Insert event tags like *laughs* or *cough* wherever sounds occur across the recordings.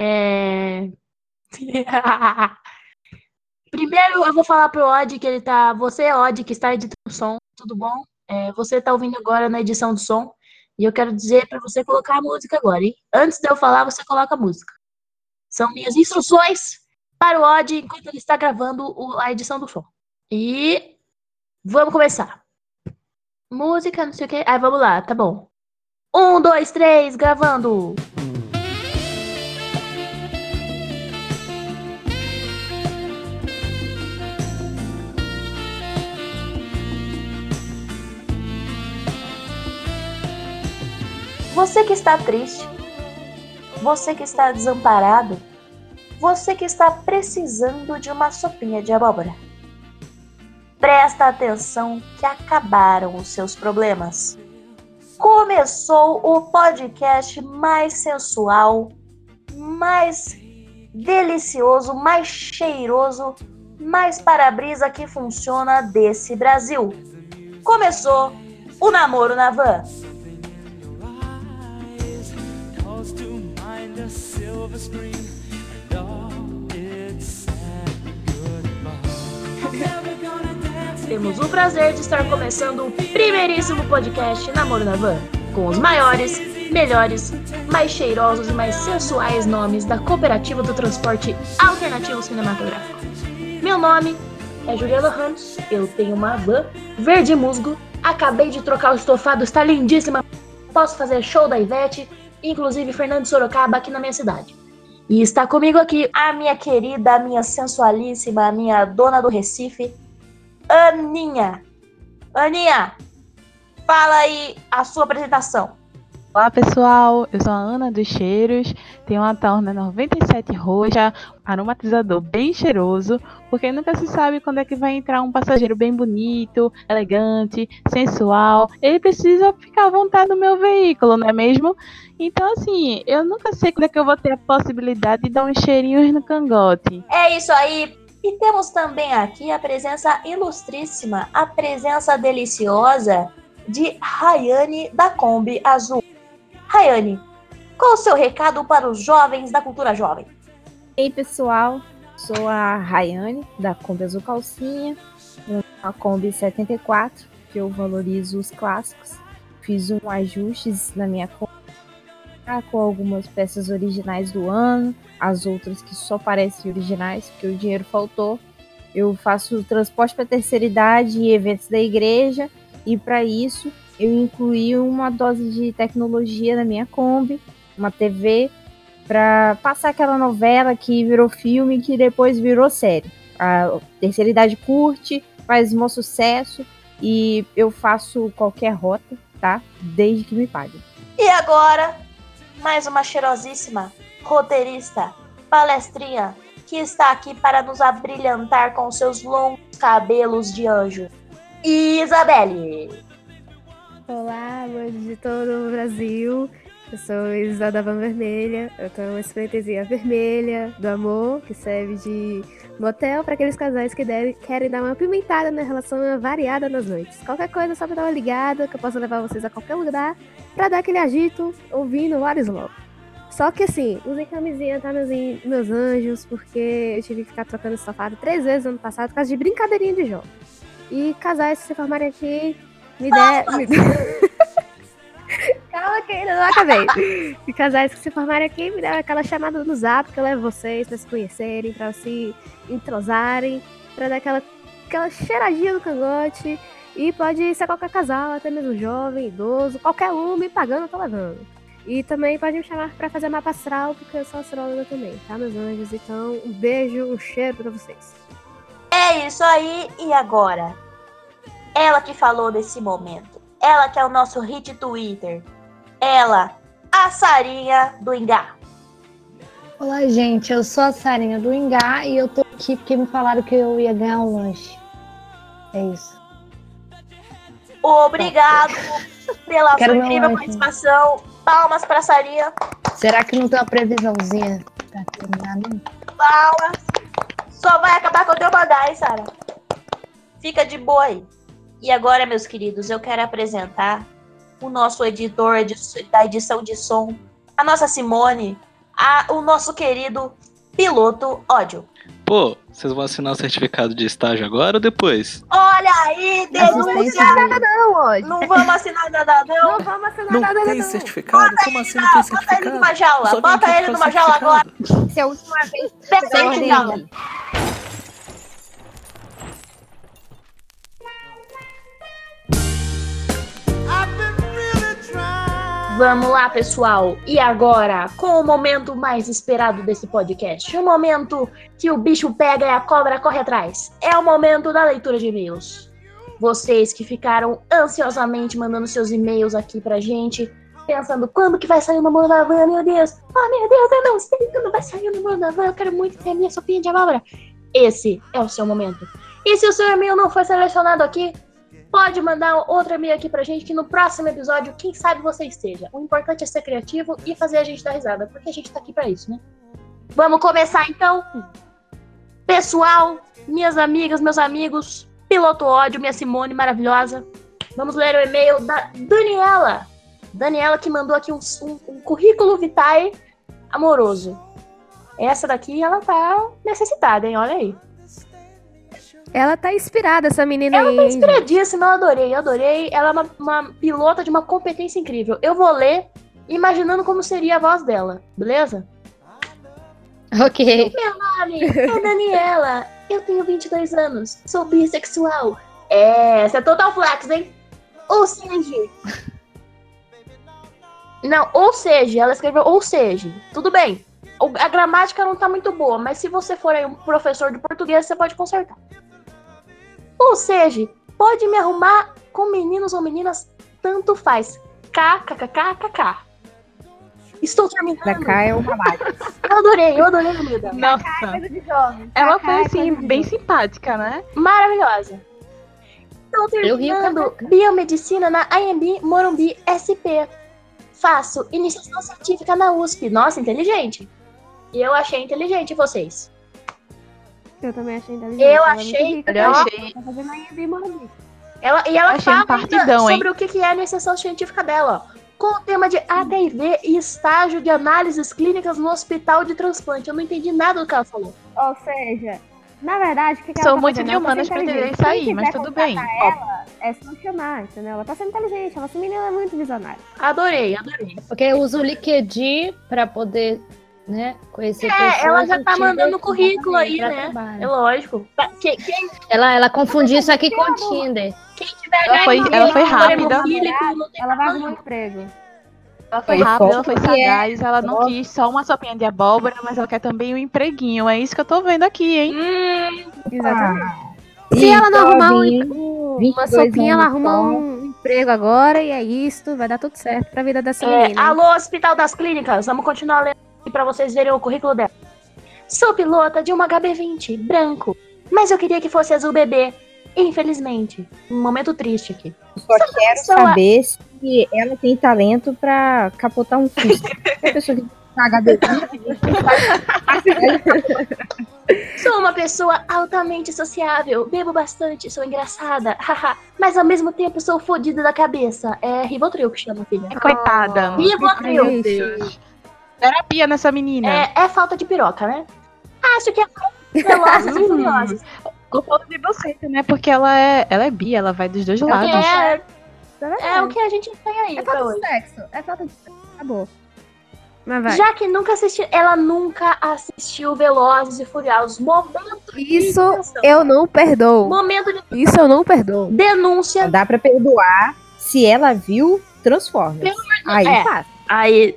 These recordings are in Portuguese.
É... *laughs* Primeiro eu vou falar pro Odd que ele tá. Você, Odd, que está editando o som, tudo bom? É, você tá ouvindo agora na edição do som. E eu quero dizer para você colocar a música agora, hein? Antes de eu falar, você coloca a música. São minhas instruções para o Odd enquanto ele está gravando a edição do som. E vamos começar. Música, não sei o que. Aí vamos lá, tá bom. Um, dois, três, gravando. Você que está triste, você que está desamparado, você que está precisando de uma sopinha de abóbora. Presta atenção que acabaram os seus problemas. Começou o podcast mais sensual, mais delicioso, mais cheiroso, mais para-brisa que funciona desse Brasil. Começou o Namoro na Van. Temos o prazer de estar começando o primeiríssimo podcast Namoro na Van, com os maiores, melhores, mais cheirosos e mais sensuais nomes da Cooperativa do Transporte Alternativo Cinematográfico. Meu nome é Juliana Ramos, eu tenho uma van verde musgo, acabei de trocar o estofado, está lindíssima, posso fazer show da Ivete, inclusive Fernando Sorocaba aqui na minha cidade. E está comigo aqui a minha querida, a minha sensualíssima, a minha dona do Recife, Aninha. Aninha, fala aí a sua apresentação. Olá pessoal, eu sou a Ana dos Cheiros, tenho uma Torna 97 roxa, aromatizador bem cheiroso, porque nunca se sabe quando é que vai entrar um passageiro bem bonito, elegante, sensual. Ele precisa ficar à vontade no meu veículo, não é mesmo? Então, assim, eu nunca sei quando é que eu vou ter a possibilidade de dar uns cheirinhos no cangote. É isso aí. E temos também aqui a presença ilustríssima, a presença deliciosa de Rayane da Kombi Azul. Rayane, qual o seu recado para os jovens da cultura jovem? Ei, pessoal, sou a Rayane da Kombi Azul Calcinha, a Kombi 74, que eu valorizo os clássicos. Fiz um ajustes na minha Kombi com algumas peças originais do ano, as outras que só parecem originais, porque o dinheiro faltou. Eu faço transporte para terceira idade e eventos da igreja, e para isso eu incluí uma dose de tecnologia na minha Kombi, uma TV, para passar aquela novela que virou filme que depois virou série. A terceira idade curte, faz um sucesso e eu faço qualquer rota, tá? Desde que me paguem. E agora, mais uma cheirosíssima roteirista, palestrinha, que está aqui para nos abrilhantar com seus longos cabelos de anjo. Isabelle! Olá, amantes de todo o Brasil. Eu sou Isa da Van Vermelha. Eu tenho uma experiência vermelha do amor, que serve de motel para aqueles casais que querem dar uma pimentada na relação variada nas noites. Qualquer coisa, só me dar uma ligada, que eu possa levar vocês a qualquer lugar pra dar aquele agito ouvindo o Arislow. Só que assim, usem camisinha, tá, meus, meus anjos, porque eu tive que ficar trocando estofado três vezes ano passado por causa de brincadeirinha de jogo. E casais se formarem aqui, me der. Me... *laughs* Calma que ainda não acabei. E casais que se formarem aqui, me dê aquela chamada no zap que eu levo vocês pra se conhecerem, pra se entrosarem, pra dar aquela, aquela cheiradinha no cangote. E pode ser qualquer casal, até mesmo jovem, idoso, qualquer um me pagando, eu tô levando. E também pode me chamar para fazer mapa astral, porque eu sou astróloga também, tá, meus anjos? Então, um beijo, um cheiro para vocês. É isso aí, e agora? Ela que falou desse momento. Ela que é o nosso hit Twitter. Ela, a Sarinha do Ingá. Olá, gente. Eu sou a Sarinha do Ingá e eu tô aqui porque me falaram que eu ia ganhar um lanche. É isso. Obrigado pela Quero sua incrível participação. Palmas pra Sarinha. Será que não tem uma previsãozinha pra terminar, não? Palmas. Só vai acabar quando eu mandar, hein, Sara? Fica de boa aí. E agora, meus queridos, eu quero apresentar o nosso editor da edição de som, a nossa Simone, a- o nosso querido piloto ódio. Pô, vocês vão assinar o certificado de estágio agora ou depois? Olha aí, denúncia! Assistência de- Não, hoje. Não vamos assinar nada, não. Não vamos assinar Não nada, tem não. certificado? Como assim não tem Bota ele certificado? numa jaula, bota ele numa jaula agora. certificado. Se é a última vez Pega ele jaula. Vamos lá, pessoal. E agora, com o momento mais esperado desse podcast, o momento que o bicho pega e a cobra corre atrás. É o momento da leitura de e-mails. Vocês que ficaram ansiosamente mandando seus e-mails aqui pra gente, pensando quando que vai sair o namoro da van, meu Deus. Oh, meu Deus, eu não sei quando vai sair o namoro da van, eu quero muito ter a minha sopinha de abóbora. Esse é o seu momento. E se o seu e-mail não foi selecionado aqui, pode mandar outro e-mail aqui pra gente que no próximo episódio, quem sabe você esteja. O importante é ser criativo e fazer a gente dar risada, porque a gente tá aqui pra isso, né? Vamos começar então? Pessoal, minhas amigas, meus amigos, piloto ódio, minha Simone maravilhosa. Vamos ler o e-mail da Daniela. Daniela que mandou aqui um, um- um currículo vitae amoroso. Essa daqui, ela tá necessitada, hein? Olha aí. Ela tá inspirada, essa menina Ela aí. tá hein, gente? inspiradíssima, eu adorei, eu adorei. Ela é uma, uma pilota de uma competência incrível. Eu vou ler imaginando como seria a voz dela, beleza? Ok. Meu nome é Daniela, eu tenho 22 anos, sou bissexual. É, essa é total flex, hein? Ou seja... Não, ou seja, ela escreveu ou seja, tudo bem. A gramática não tá muito boa, mas se você for aí um professor de português, você pode consertar. Ou seja, pode me arrumar com meninos ou meninas, tanto faz. KKKKK. Estou terminando. Cá é uma mágica. Eu adorei, eu adorei a. Nossa, Coisa de jovem. ela foi é assim, coisa de bem simpática, né? Maravilhosa. Estou terminando biomedicina na IMB Morumbi SP. Faço iniciação científica na USP. Nossa, inteligente. E eu achei inteligente vocês. Eu também achei inteligente. Eu é achei- Eu achei. Tá fazendo aí, bem Morumbi. Ela, e ela Achei um fala partidão, ainda hein? sobre o que que é a iniciação científica dela. ó. Com o tema de HIV e estágio de análises clínicas no hospital de transplante. Eu não entendi nada do que ela falou. Ou seja, na verdade, o que, que Sou ela tá muito tá humanas sendo pra entender isso aí, mas tudo bem. Ela é solucionar, entendeu? Ela tá sendo inteligente. Ela, essa menina é muito visionária. Adorei, adorei. Porque eu uso o LinkedIn pra poder, né, conhecer É, pessoas ela já tá mandando currículo aí, né? trabalho. É lógico. Tá, que- Quem, Ela, ela confundiu isso aqui com o Tinder. quem tiver Ela foi- ganho ela foi dinheiro, rápida. Ela vai arrumar um emprego. Ela foi rápida, ela foi é sagaz, ela não quis só uma sopinha de abóbora, mas ela quer também um empreguinho. É isso que eu tô vendo aqui, hein? Hum, Exatamente. Se ela não arrumar um, um- uma 22 sopinha, ela arruma um emprego agora e é isso. Vai dar tudo certo pra vida dessa é, menina. alô, Hospital das Clínicas, vamos continuar lendo aqui pra vocês verem o currículo dela. Sou pilota de uma HB20, branco, mas eu queria que fosse azul bebê. Infelizmente, um momento triste aqui. Só quero pessoa- saber se ela tem talento pra capotar um Fusca. *laughs* A pessoa que tá *laughs* Sou uma pessoa altamente sociável, bebo bastante, sou engraçada, haha, mas ao mesmo tempo sou fodida da cabeça. É Rivotril que chama, filha. Coitada. Rivotril. Terapia nessa menina. É, é falta de piroca, né? Acho que é velozes e furiosas. O ponto de você, né? Porque ela é, ela é bi, ela vai dos dois lados. É, Tá vendo? é o que a gente tem aí É falta hoje. de sexo. É falta de sexo. Acabou. Mas vai. Já que nunca assisti, ela nunca assistiu Velozes e Furiosos. Momento de Isso eu não perdoo. Momento de Isso eu não perdoo. denúncia. Dá pra perdoar se ela viu Transformers. Aí É. faz. Aí,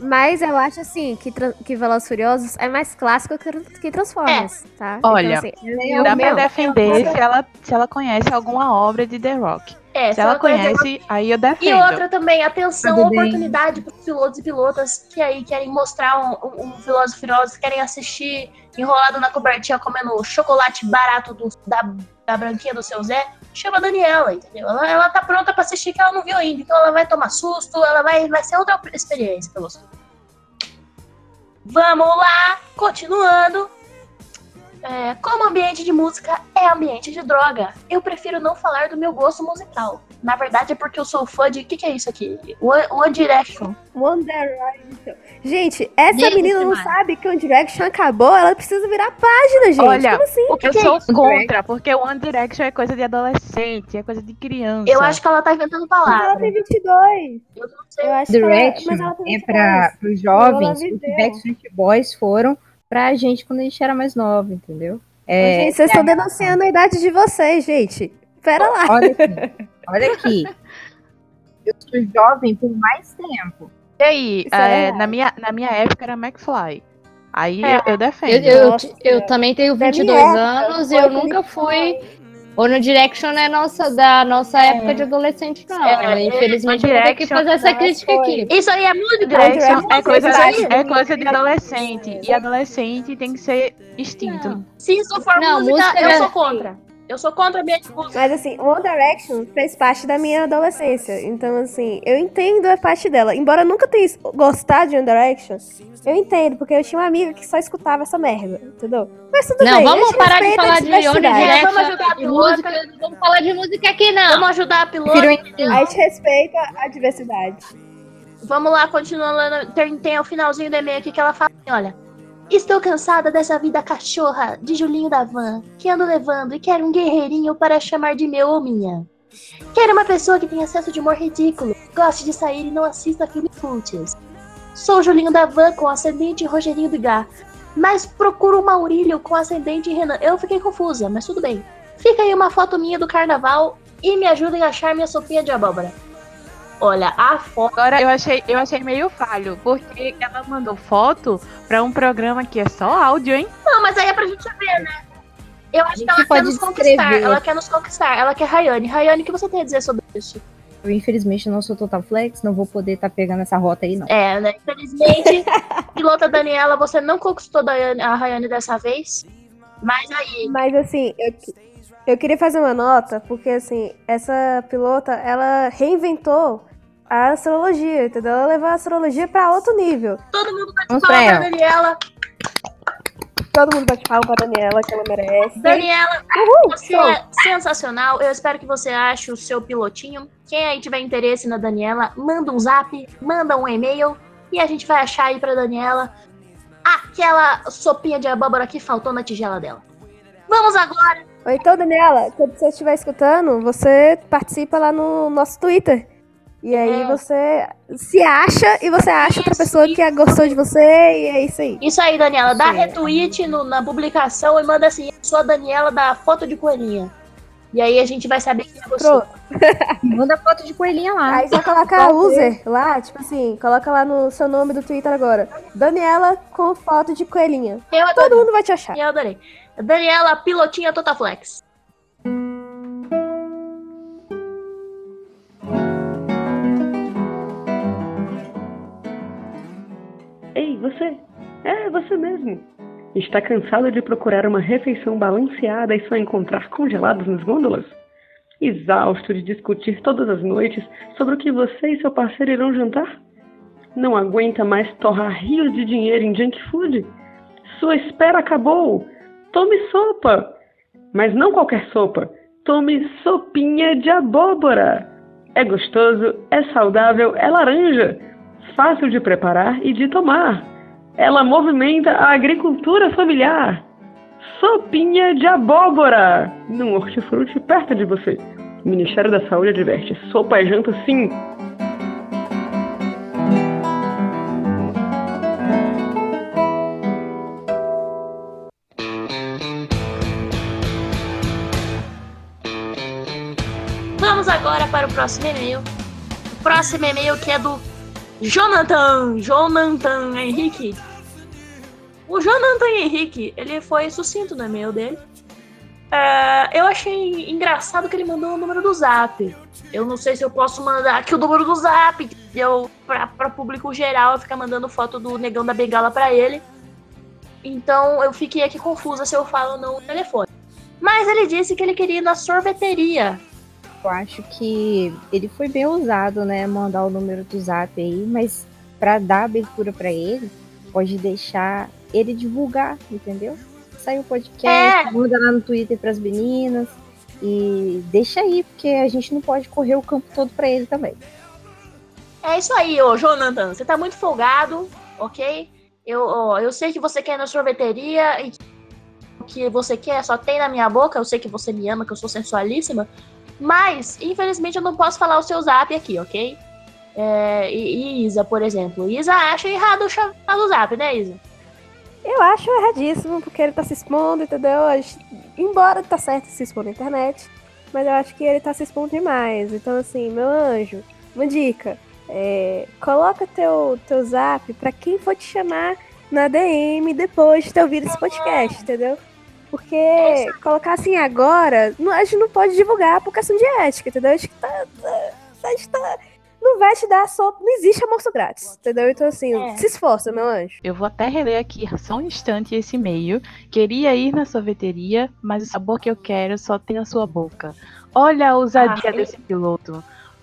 Mas eu acho assim que, que Velozes e Furiosos é mais clássico que, que Transformers, tá? Olha, então, assim, eu- Dá meu, pra defender se ela, se ela conhece alguma obra de The Rock. é, Se ela conhece- conhece, aí eu E defendo. outra também, atenção, Tudo oportunidade para os pilotos e pilotas que aí querem mostrar um, um, um Velozes e Furiosos, querem assistir enrolado na cobertinha comendo chocolate barato do- da, da branquinha do seu Zé. Chama a Daniela, entendeu? Ela, ela tá pronta pra assistir que ela não viu ainda. Então ela vai tomar susto, ela vai, vai ser outra experiência pra você. Vamos lá, continuando. É, como ambiente de música é ambiente de droga, eu prefiro não falar do meu gosto musical. Na verdade é porque eu sou fã de. O que, que é isso aqui? One, One Direction. One Direction. Gente, essa menina não mais. sabe que o One Direction acabou, ela precisa virar página, gente. Olha, Como assim? eu que é sou isso, contra, porque o One Direction é coisa de adolescente, é coisa de criança. Eu acho que ela tá inventando Mas ela palavras. tem 22. Eu não sei. Eu acho que ela, Direction mas ela tem é 22. para os jovens Ela o que. Backstreet Boys foram pra gente quando a gente era mais nova, entendeu? É, Gente, vocês estão denunciando a idade de vocês, gente. Pera lá. olha aqui, olha aqui. *laughs* Eu sou jovem por mais tempo. E aí, é é, na, minha, na minha época era McFly. Aí É. eu, eu defendo. Eu, eu, Nossa. eu também tenho Da minha 22 época, anos e eu nunca fui. O One Direction é nossa, da nossa época de adolescente, não. É, Infelizmente, eu vou ter que Direction- fazer essa crítica foi. aqui. Isso aí é muito Direction é coisa, é coisa de adolescente. E adolescente tem que ser extinto. Não. Se isso for Não, música, música eu é- sou contra. Eu sou contra a minha. Mas assim, One Direction fez parte da minha adolescência. Então, assim, eu entendo a parte dela. Embora eu nunca tenha gostado de One Direction, eu entendo, porque eu tinha uma amiga que só escutava essa merda, entendeu? Mas tudo Não, bem. a vamos parar de falar de One diversidade. É, vamos Direction ajudar a pilota. música. Não vamos falar de música aqui, não. Vamos ajudar a piloto. Entender. A gente respeita a diversidade. Vamos lá, continuando. Tem, tem o finalzinho do e-mail aqui que ela fala assim, olha. Estou cansada dessa vida cachorra de Julinho da Van, que ando levando e quero um guerreirinho para chamar de meu ou minha. Quero uma pessoa que tenha senso de humor ridículo, goste de sair e não assista filmes fúteis. Sou Julinho da Van com ascendente Rogerinho do Gá, mas procuro o Maurílio com ascendente Renan. Eu fiquei confusa, mas tudo bem. Fica aí uma foto minha do carnaval e me ajudem a achar minha sopinha de abóbora. Olha, a foto. Agora eu achei, eu achei meio falho, porque ela mandou foto pra um programa que é só áudio, hein? Não, mas aí é pra gente ver, né? Eu acho que ela quer nos conquistar. Ela quer nos conquistar. Ela quer Rayane. Rayane, o que você tem a dizer sobre isso? Eu, infelizmente, não sou Total Flex, não vou poder estar pegando essa rota aí, não. É, né? Infelizmente, *laughs* pilota Daniela, você não conquistou a Rayane dessa vez. Mas aí, Mas assim, eu, eu queria fazer uma nota, porque assim, essa pilota, ela reinventou a astrologia, entendeu? Ela levou a astrologia pra outro nível. todo mundo bate Vamos palma pra pra ela. Daniela. Todo mundo bate palma pra Daniela, que ela merece. Daniela, Uhul, você show. é sensacional. Eu espero que você ache o seu pilotinho. Quem aí tiver interesse na Daniela, manda um zap, manda um e-mail e a gente vai achar aí pra Daniela aquela sopinha de abóbora que faltou na tigela dela. Vamos agora. Ou então, Daniela, quando você estiver escutando, você participa lá no nosso Twitter. E aí É. você se acha e você acha outra Isso, pessoa que gostou de você e é isso aí. Isso aí, Daniela, dá Sim. retweet no- na publicação e manda assim, eu sou a Daniela da foto de coelhinha. E aí a gente vai saber quem é você. Pronto. *laughs* Manda foto de coelhinha lá. Aí você coloca a user lá, tipo assim, coloca lá no seu nome do Twitter agora. Daniela com foto de coelhinha. Eu Todo adorei. mundo vai te achar. Eu adorei. Daniela, pilotinha Totaflex. Ei, você! É, você mesmo! Está cansado de procurar uma refeição balanceada e só encontrar congelados nas gôndolas? Exausto de discutir todas as noites sobre o que você e seu parceiro irão jantar? Não aguenta mais torrar rios de dinheiro em junk food? Sua espera acabou! Tome sopa! Mas não qualquer sopa. Tome sopinha de abóbora! É gostoso, é saudável, é laranja! Fácil de preparar e de tomar. Ela movimenta a agricultura familiar. Sopinha de abóbora, num hortifruti perto de você. O Ministério da Saúde adverte: sopa é janta sim. Vamos agora para o próximo e-mail. O próximo e-mail que é do Jonathan, Jonathan Henrique. O Jonathan Henrique, ele foi sucinto no e-mail dele. É, eu achei engraçado que ele mandou o número do zap. Eu não sei se eu posso mandar aqui o número do zap. Eu, pra, pra público geral, ficar mandando foto do negão da bengala pra ele. Então eu fiquei aqui confusa se eu falo ou não o telefone. Mas ele disse que ele queria ir na sorveteria. Eu acho que ele foi bem ousado, né? Mandar o número do zap aí, mas pra dar abertura pra ele, pode deixar ele divulgar, entendeu? Sai o podcast, É. manda lá no Twitter pras meninas e deixa aí, porque a gente não pode correr o campo todo pra ele também. É isso aí, ô Jonathan. Você tá muito folgado. ok? Eu, ó, eu sei que você quer na sorveteria e o que você quer só tem na minha boca. Eu sei que você me ama, que eu sou sensualíssima. Mas, infelizmente, eu não posso falar o seu zap aqui, ok? É, e, e Isa, por exemplo. Isa acha errado o zap, né, Isa? Eu acho erradíssimo, porque ele tá se expondo, entendeu? Embora tá certo se expor na internet, mas eu acho que ele tá se expondo demais. Então, assim, meu anjo, uma dica. é, coloca teu, teu zap pra quem for te chamar na DM depois de ter ouvido esse podcast, entendeu? Porque colocar assim agora, não- a gente não pode divulgar por questão de ética, entendeu? Acho que tá. tá- a gente tá- não vai te dar só. Não existe almoço grátis, entendeu? Então, assim, É. se esforça, meu anjo. Eu vou até reler aqui só um instante esse e-mail. Queria ir na sorveteria, mas o sabor que eu quero só tem na sua boca. Olha a ousadia Ah, desse piloto.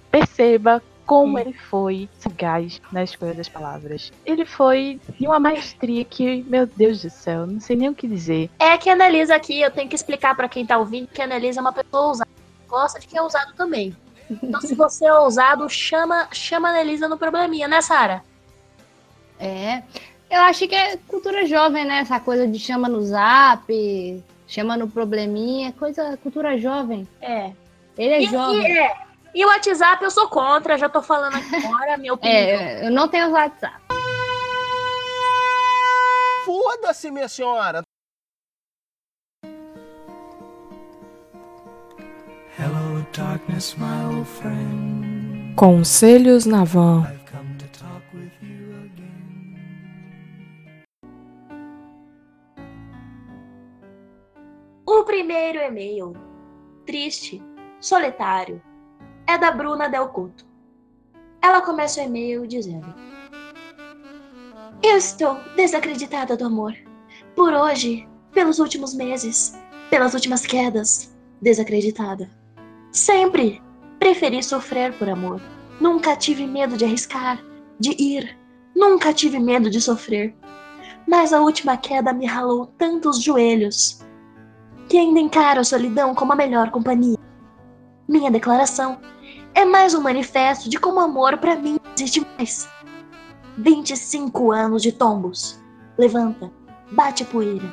Perceba como ele foi sagaz na escolha das palavras. Ele foi de uma maestria que, meu Deus do céu, não sei nem o que dizer. É que a Annelisa aqui, eu tenho que explicar pra quem tá ouvindo que a Annelisa é uma pessoa ousada. Gosta de quem é ousado também. Então, se você é ousado, chama, chama a Annelisa no probleminha, né, Sara? É. Eu acho que é cultura jovem, né? Essa coisa de chama no zap, chama no probleminha, coisa cultura jovem. É. Ele é E, jovem. e, é. E o WhatsApp eu sou contra, já tô falando aqui *laughs* agora, minha opinião. É, eu não tenho WhatsApp. Foda-se, minha senhora. Hello, darkness, my old friend. Conselhos na van. I've come to talk with you again. O primeiro e-mail, triste, solitário, é da Bruna Del Couto. Ela começa o e-mail dizendo: Eu estou desacreditada do amor. Por hoje, pelos últimos meses, pelas últimas quedas, desacreditada. Sempre preferi sofrer por amor. Nunca tive medo de arriscar, de ir. Nunca tive medo de sofrer. Mas a última queda me ralou tantos joelhos que ainda encaro a solidão como a melhor companhia. Minha declaração é mais um manifesto de como amor para mim existe mais. 25 anos de tombos. Levanta, bate poeira.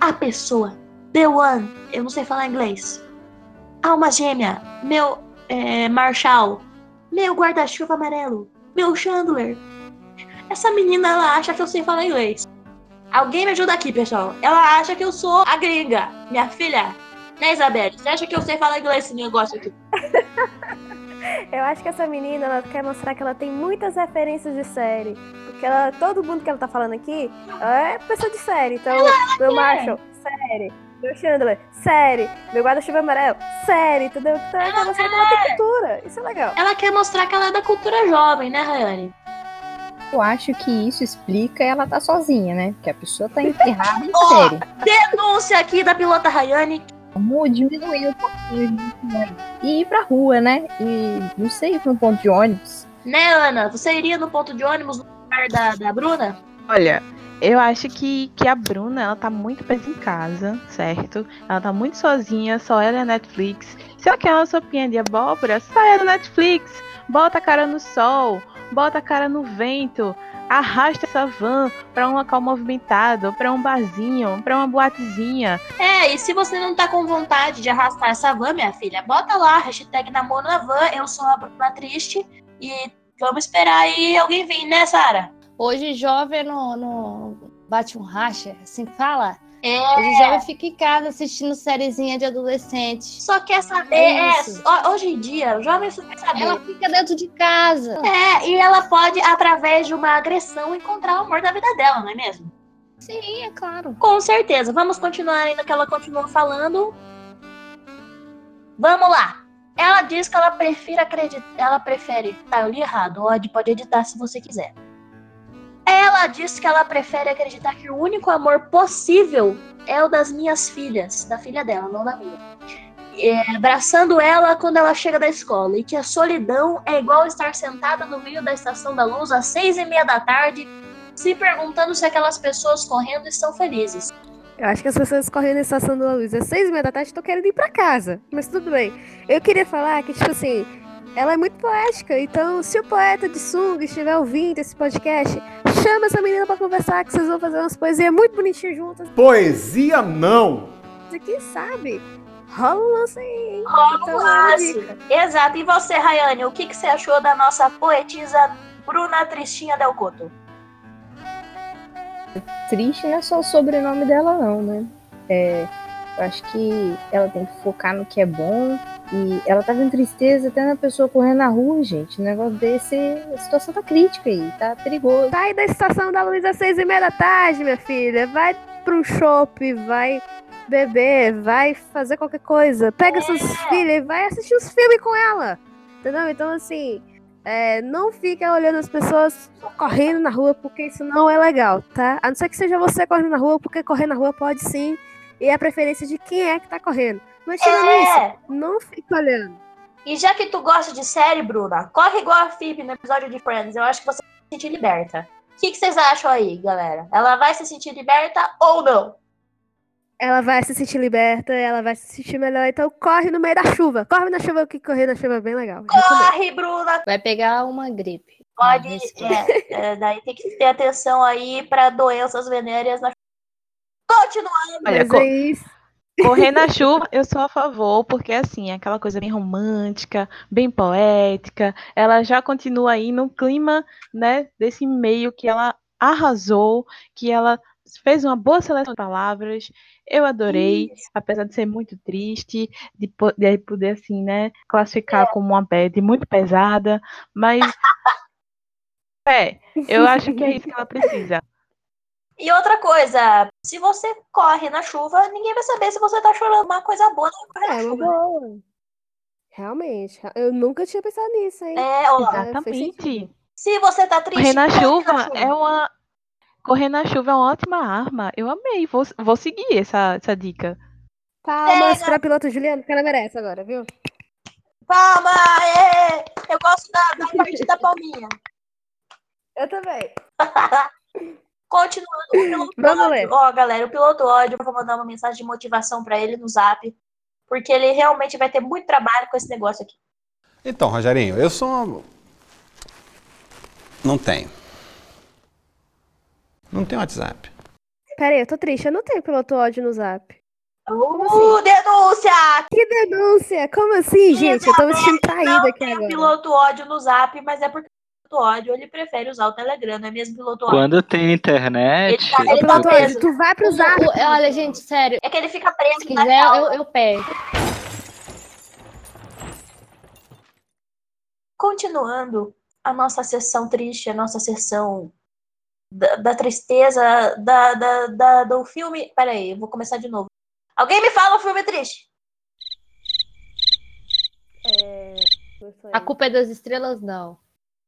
A pessoa, the one, eu não sei falar inglês. Alma gêmea, meu é, Marshall, meu guarda-chuva amarelo, meu Chandler. Essa menina, ela acha que eu sei falar inglês. Alguém me ajuda aqui, pessoal. Ela acha que eu sou a gringa. Minha filha. Né, Isabelle? Você acha que eu sei falar inglês esse negócio aqui? Eu acho que essa menina ela quer mostrar que ela tem muitas referências de série. Porque ela, todo mundo que ela tá falando aqui ela é pessoa de série. Então, meu Marshall, série. Meu Chandler, série. Meu guarda-chuva amarelo, série, entendeu? Então ela quer mostrar que ela tem cultura. Isso é legal. Ela quer mostrar que ela é da cultura jovem, né, Rayane? Eu acho que isso explica ela tá sozinha, né? Porque a pessoa tá *laughs* enterrada em série. Denúncia aqui da pilota Rayane. Vamos diminuir um pouquinho né? e ir pra rua, né? E não sei, ir pra um ponto de ônibus. Né, Ana? Você iria no ponto de ônibus no lugar da, da Bruna? Olha, eu acho que, que a Bruna, ela tá muito presa em casa, certo? Ela tá muito sozinha, só ela e a Netflix. Se ela quer uma sopinha de abóbora, sai no Netflix. Bota a cara no sol, bota a cara no vento, arrasta essa van pra um local movimentado, pra um barzinho, pra uma boatezinha. É, e se você não tá com vontade de arrastar essa van, minha filha, bota lá, hashtag namoro na van, eu sou a Bruna Triste e vamos esperar aí alguém vir, né, Sara? Hoje jovem não, não bate um racha, assim fala. É, Hoje jovem fica em casa assistindo sériezinha de adolescente. só quer saber, É é, hoje em dia, o jovem só quer saber. Ela fica dentro de casa. É, e ela pode, através de uma agressão, encontrar o amor da vida dela, não é mesmo? Sim, é claro. Com certeza. Vamos continuar ainda que ela continua falando. Vamos lá. Ela diz que ela prefere acreditar. Ela prefere. Tá, eu li errado. Pode, pode editar se você quiser. Ela diz que ela prefere acreditar que o único amor possível é o das minhas filhas, da filha dela, não da minha. É, abraçando ela quando ela chega da escola e que a solidão é igual estar sentada no meio da estação da luz às seis e meia da tarde, se perguntando se aquelas pessoas correndo estão felizes. Eu acho que as pessoas correndo na estação da luz às seis e meia da tarde estão querendo ir pra casa. Mas tudo bem. Eu queria falar que, tipo assim, ela é muito poética. Então, se o poeta de Sung estiver ouvindo esse podcast, chama essa menina pra conversar, que vocês vão fazer umas poesias muito bonitinhas juntas. Poesia não! E quem sabe? Rola um lance aí, hein? Rola um Então, lance. Exato. E você, Rayane, o que, que você achou da nossa poetisa Bruna Tristinha Del Couto? Triste não é só o sobrenome dela, não, né? É, eu acho que ela tem que focar no que é bom. E ela tá vendo tristeza até na pessoa correndo na rua, gente. Um negócio desse, a situação tá crítica aí, tá perigoso. Sai da estação da luz às seis e meia da tarde, minha filha. Vai pro shopping, vai beber, vai fazer qualquer coisa. Pega suas filhas e vai assistir os filmes com ela. Entendeu? Então, assim, é, não fica olhando as pessoas correndo na rua, porque isso não é legal, tá? A não ser que seja você correndo na rua, porque correr na rua pode sim. E é a preferência de quem é que tá correndo. Mas tirando É. isso, não fica olhando. E já que tu gosta de série, Bruna, corre igual a Phoebe no episódio de Friends. Eu acho que você vai se sentir liberta. O que, que vocês acham aí, galera? Ela vai se sentir liberta ou não? Ela vai se sentir liberta, ela vai se sentir melhor. Então corre no meio da chuva. Corre na chuva, que correr na chuva é bem legal. Corre, Bruna! Vai pegar uma gripe. Pode. É, é, daí tem que ter atenção aí pra doenças venéreas na Continuando. Olha, Mas é isso. Correr na chuva, eu sou a favor, porque assim, é aquela coisa bem romântica, bem poética. Ela já continua aí no clima, né, desse meio que ela arrasou, que ela fez uma boa seleção de palavras. Eu adorei, apesar de ser muito triste, de, de poder assim, né, classificar como uma bad muito pesada, mas *laughs* é, eu acho que é isso que ela precisa. E outra coisa, se você corre na chuva, ninguém vai saber se você tá chorando uma coisa boa na É uma chuva. boa. Realmente. Eu nunca tinha pensado nisso, hein? É, ó, fez Exatamente. se você tá triste, Correr na corre chuva é uma. Correr na chuva é uma ótima arma. Eu amei. Vou, vou seguir essa, essa dica. Palmas Pega. pra piloto Juliano, que ela merece agora, viu? Palma! ê! Eu gosto da, da parte da palminha. *laughs* Eu também. *laughs* Continuando o piloto Vamos ódio. ler. Ó, galera, o piloto ódio, eu vou mandar uma mensagem de motivação pra ele no zap. Porque ele realmente vai ter muito trabalho com esse negócio aqui. Então, Rogerinho, eu sou. uma- Não tenho. Não tenho WhatsApp. Pera aí, eu tô triste. Eu não tenho piloto ódio no zap. Uh, denúncia! Que denúncia! Como assim, gente? Eu tô me sentindo traída aqui Tem o agora. piloto ódio no zap, mas é porque ódio ele prefere usar o Telegram, não é mesmo piloto ódio? Quando tem internet. Ele tá- ele tá piloto preso. ódio, tu vai pro zap. olha, gente, sério. É que ele fica preso Se na quiser, eu, eu pego. Continuando a nossa sessão triste, a nossa sessão da, da tristeza, da, da, da- do filme. Peraí, eu vou começar de novo. Alguém me fala o filme triste? É... A culpa é das estrelas, não.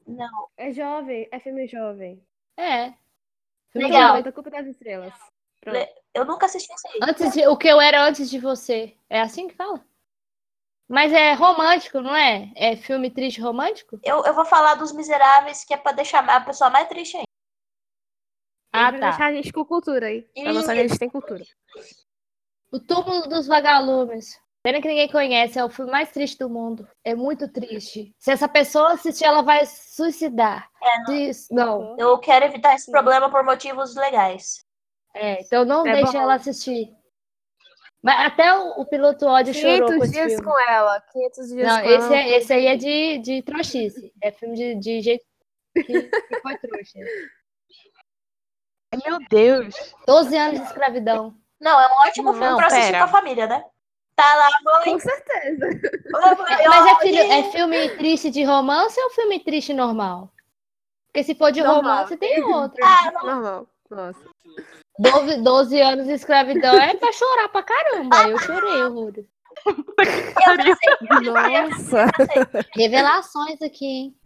Não. É jovem, é filme jovem. É. Filme Legal. jovem. A culpa das estrelas. Le- Eu nunca assisti esse aí. Antes de, o que eu era antes de você. É assim que fala? Mas é romântico, não é? É filme triste romântico? Eu, eu vou falar dos miseráveis, que é pra deixar a pessoa mais triste ainda. Ah, pra tá. deixar a gente com cultura aí. Pra mostrar que a gente tem cultura. O Túmulo dos Vagalumes. Pena que ninguém conhece, é o filme mais triste do mundo. É muito triste. Se essa pessoa assistir, ela vai suicidar. É, Se- não. Eu quero evitar esse problema por motivos legais. É, então não É deixe bom. ela assistir. Mas até o, o piloto ódio chorou com 500 esse dias filme. com ela. 500 dias Não, com esse, ela. é, esse aí é de, de trouxice. É filme de, de jeito que, que foi trouxa. Meu Deus. 12 anos de escravidão. Não, é um ótimo Não, filme pra assistir pera. com a família, né? Tá lá, mãe. Com certeza. *laughs* Mas é, filho, é filme triste de romance ou filme triste normal? Porque se for de Normal. romance, tem outro. Ah, não. Normal. Nossa. 12, 12 anos de escravidão é pra chorar pra caramba. Eu chorei, horrores. Nossa. *laughs* Revelações aqui, hein?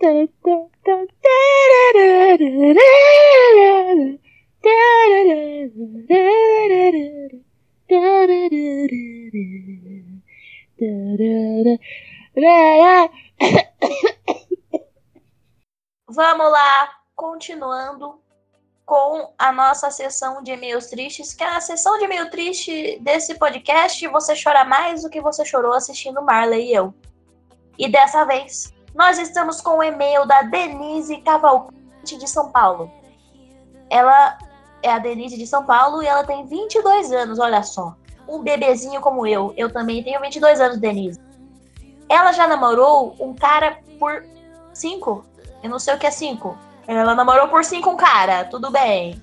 *laughs* Vamos lá, continuando com a nossa sessão de e-mails tristes, que é a sessão de e-mail triste desse podcast. Você chora mais do que você chorou assistindo Marley e eu. E dessa vez, nós estamos com o e-mail da Denise Cavalcante de São Paulo. Ela é a Denise de São Paulo e ela tem 22 anos, olha só. Um bebezinho como eu. Eu também tenho 22 anos, Denise. Ela já namorou um cara por 5. Eu não sei o que é 5. Ela namorou por 5 um cara, tudo bem.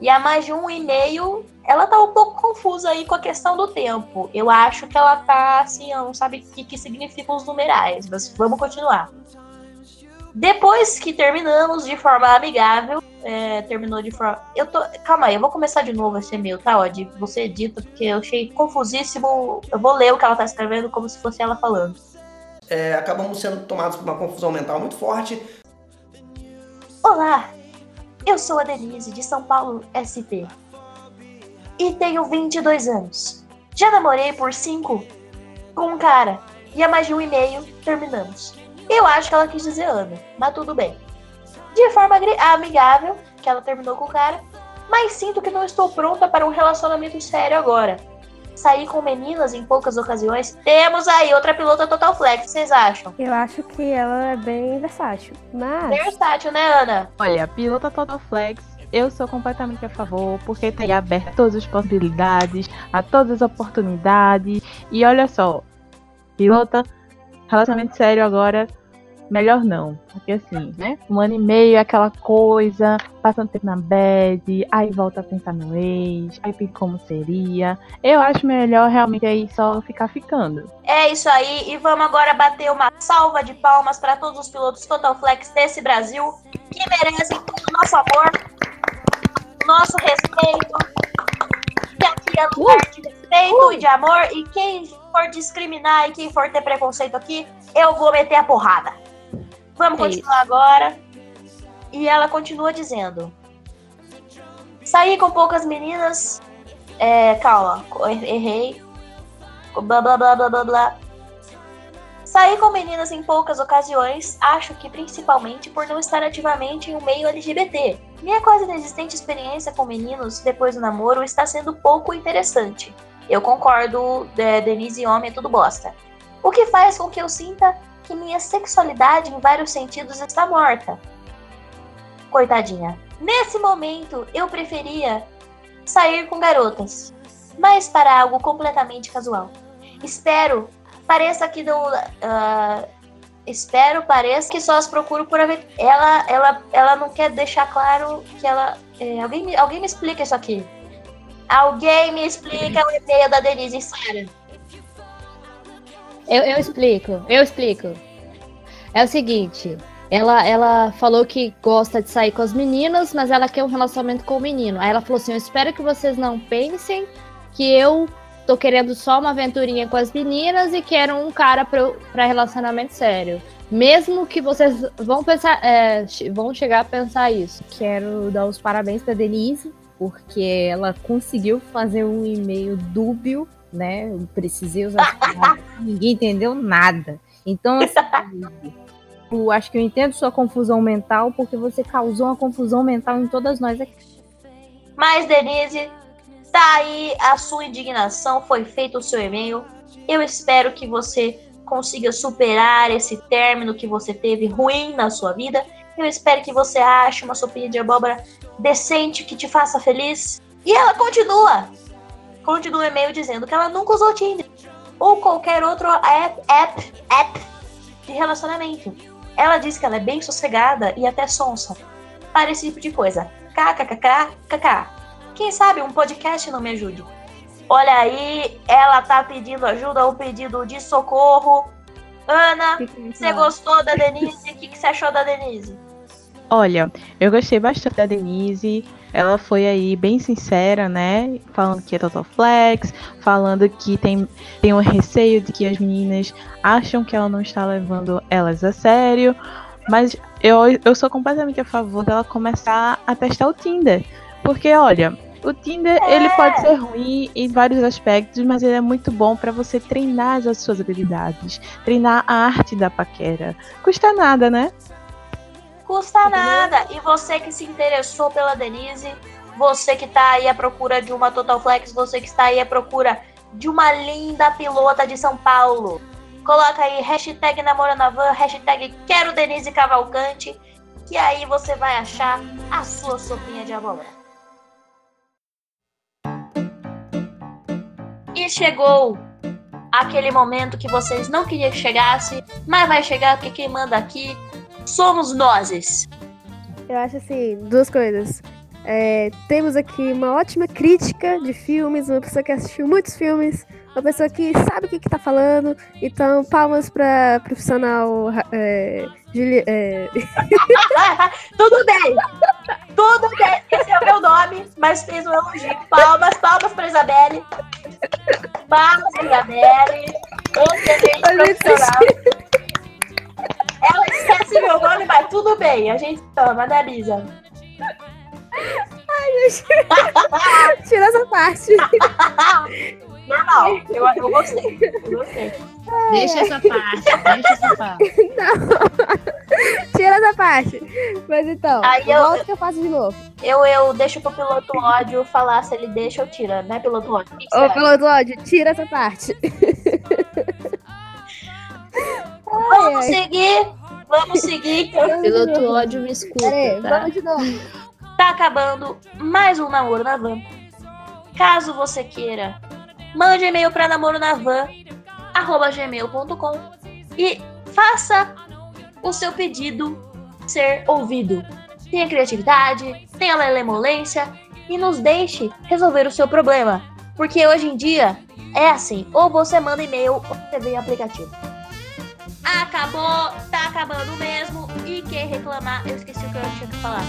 E há mais de um e meio, ela tá um pouco confusa aí com a questão do tempo. Eu acho que ela tá assim, não sabe o que, que significam os numerais, mas vamos continuar. Depois que terminamos de forma amigável, é, terminou de forma. Eu tô. Calma aí, eu vou começar de novo esse e-mail, tá, Odd? Você edita, porque eu achei confusíssimo. Eu vou ler o que ela tá escrevendo como se fosse ela falando. É, acabamos sendo tomados por uma confusão mental muito forte. Olá, eu sou a Denise de São Paulo, SP. E tenho 22 anos. Já namorei por 5 com um cara. E há mais de um e meio terminamos. Eu acho que ela quis dizer ano, mas tudo bem. De forma amigável, que ela terminou com o cara, mas sinto que não estou pronta para um relacionamento sério agora. Sair com meninas em poucas ocasiões. Temos aí outra pilota Total Flex, o que vocês acham? Eu acho que ela é bem versátil. Mas. Versátil, né, Ana? Olha, pilota Total Flex, eu sou completamente a favor, porque tem aberto a todas as possibilidades, a todas as oportunidades. E olha só, pilota, relacionamento sério agora, melhor não. Porque assim, né? Um ano e meio é aquela coisa, passando tempo na bed, aí volta a pensar no ex, aí pensa como seria. Eu acho melhor realmente aí só ficar ficando. É isso aí, e vamos agora bater uma salva de palmas para todos os pilotos Total Flex desse Brasil que merecem todo o nosso amor, nosso respeito. Que aqui é lugar de respeito e de amor, e quem for discriminar e quem for ter preconceito aqui, eu vou meter a porrada. Vamos É continuar agora. E ela continua dizendo: Saí com poucas meninas. É, calma, er- errei. Blá blá blá blá blá blá. Saí com meninas em poucas ocasiões, acho que principalmente por não estar ativamente em um meio LGBT. Minha quase inexistente experiência com meninos depois do namoro está sendo pouco interessante. Eu concordo, é, Denise e homem é tudo bosta. O que faz com que eu sinta que minha sexualidade em vários sentidos está morta. Coitadinha. Nesse momento, eu preferia sair com garotas, mas para algo completamente casual. Espero pareça que não. ah, espero pareça que só as procuro por. Ela, ela, ela não quer deixar claro que ela. é, alguém, me- alguém me explica isso aqui. Alguém me explica o e-mail da Denise Sara. Eu, eu explico, eu explico. É o seguinte, ela, ela falou que gosta de sair com as meninas, mas ela quer um relacionamento com o menino. Aí ela falou assim: Eu espero que vocês não pensem que eu tô querendo só uma aventurinha com as meninas e quero um cara pra relacionamento sério. Mesmo que vocês vão pensar, é, vão chegar a pensar isso. Quero dar os parabéns para Denise, porque ela conseguiu fazer um e-mail dúbio, né? Eu precisei usar *laughs* ninguém entendeu nada. Então, assim, eu acho que eu entendo sua confusão mental, porque você causou uma confusão mental em todas nós aqui. Mas, Denise, tá aí a sua indignação, foi feito o seu e-mail. Eu espero que você consiga superar esse término que você teve ruim na sua vida. Eu espero que você ache uma sopinha de abóbora decente que te faça feliz. E ela continua. Continua o e-mail dizendo que ela nunca usou Tinder ou qualquer outro app, app, app de relacionamento. Ela diz que ela é bem sossegada e até sonsa para esse tipo de coisa. KKKK, Quem sabe um podcast não me ajude? Olha aí, ela tá pedindo ajuda, um pedido de socorro. Ana, você gostou da Denise? O *laughs* que, que você achou da Denise? Olha, eu gostei bastante da Denise. Ela foi aí bem sincera, né? Falando que é Total Flex, falando que tem, tem um receio de que as meninas acham que ela não está levando elas a sério. Mas eu, eu sou completamente a favor dela começar a testar o Tinder. Porque, olha, o Tinder ele pode ser ruim em vários aspectos, mas ele é muito bom para você treinar as suas habilidades, treinar a arte da paquera. Custa nada, né? Custa nada. E você que se interessou pela Denise, você que tá aí à procura de uma Total Flex, você que está aí à procura de uma linda pilota de São Paulo. coloca aí hashtag namoro na van, hashtag quero Denise Cavalcante, que aí você vai achar a sua sopinha de abóbora. E chegou aquele momento que vocês não queriam que chegasse, mas vai chegar porque quem manda aqui somos nozes. Eu acho assim, duas coisas. É, temos aqui uma ótima crítica de filmes, uma pessoa que assistiu muitos filmes, uma pessoa que sabe o que, que tá falando. Então, palmas pra profissional é, Juli, é... *laughs* Tudo bem! Tudo bem, esse é o meu nome, mas fez um elogio. Palmas, palmas pra Isabelle. Palmas pra Isabelle. Excelente profissional. Ela esquece meu nome, mas tudo bem, a gente toma, né, Bisa? Ai, gente. *laughs* Tira essa parte. Normal, eu, eu gostei. Eu gostei. Deixa essa parte, deixa essa parte. *laughs* Não. Tira essa parte. Mas então, Aí eu- volta que eu faço de novo. Eu, eu deixo pro piloto ódio falar se ele deixa ou tira, né, piloto ódio? Ô, piloto ódio, tira essa parte. *laughs* Vamos seguir, vamos seguir. Piloto ódio me escuta, Peraí, tá? vamos de novo. Tá acabando mais um namoro na van. Caso você queira, mande e-mail para namoronavan@gmail.com e faça o seu pedido ser ouvido. Tenha criatividade, tenha malemolência e nos deixe resolver o seu problema, porque hoje em dia é assim, ou você manda e-mail ou você vem aplicativo. Acabou, tá acabando mesmo. E quem reclamar, eu esqueci o que eu tinha que falar.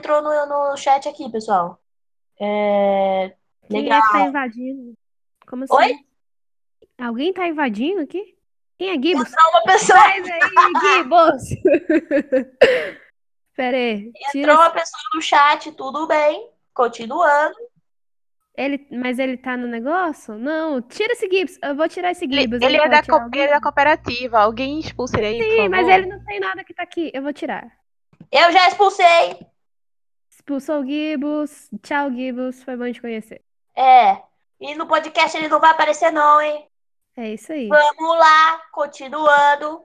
Entrou no, no chat aqui, pessoal. É... Quem Legal. é que tá invadindo? Como assim? Oi? Alguém tá invadindo aqui? Quem é Gibbs? Entrou uma pessoa. Sai daí, Gibbs! *laughs* Pera aí. Tira Entrou uma pessoa no chat, tudo bem. Continuando. Ele, mas ele tá no negócio? Não, tira esse Gibbs. Eu vou tirar esse Ele, Gibbs. ele é pode da, co- ele é da cooperativa. Alguém expulsa ele aí, por Sim, mas ele não tem nada que tá aqui. Eu vou tirar. Eu já expulsei. Expulsou o Gibbs. Tchau, Gibbs. Foi bom te conhecer. É. E no podcast ele não vai aparecer, não, hein? É isso aí. Vamos lá, continuando.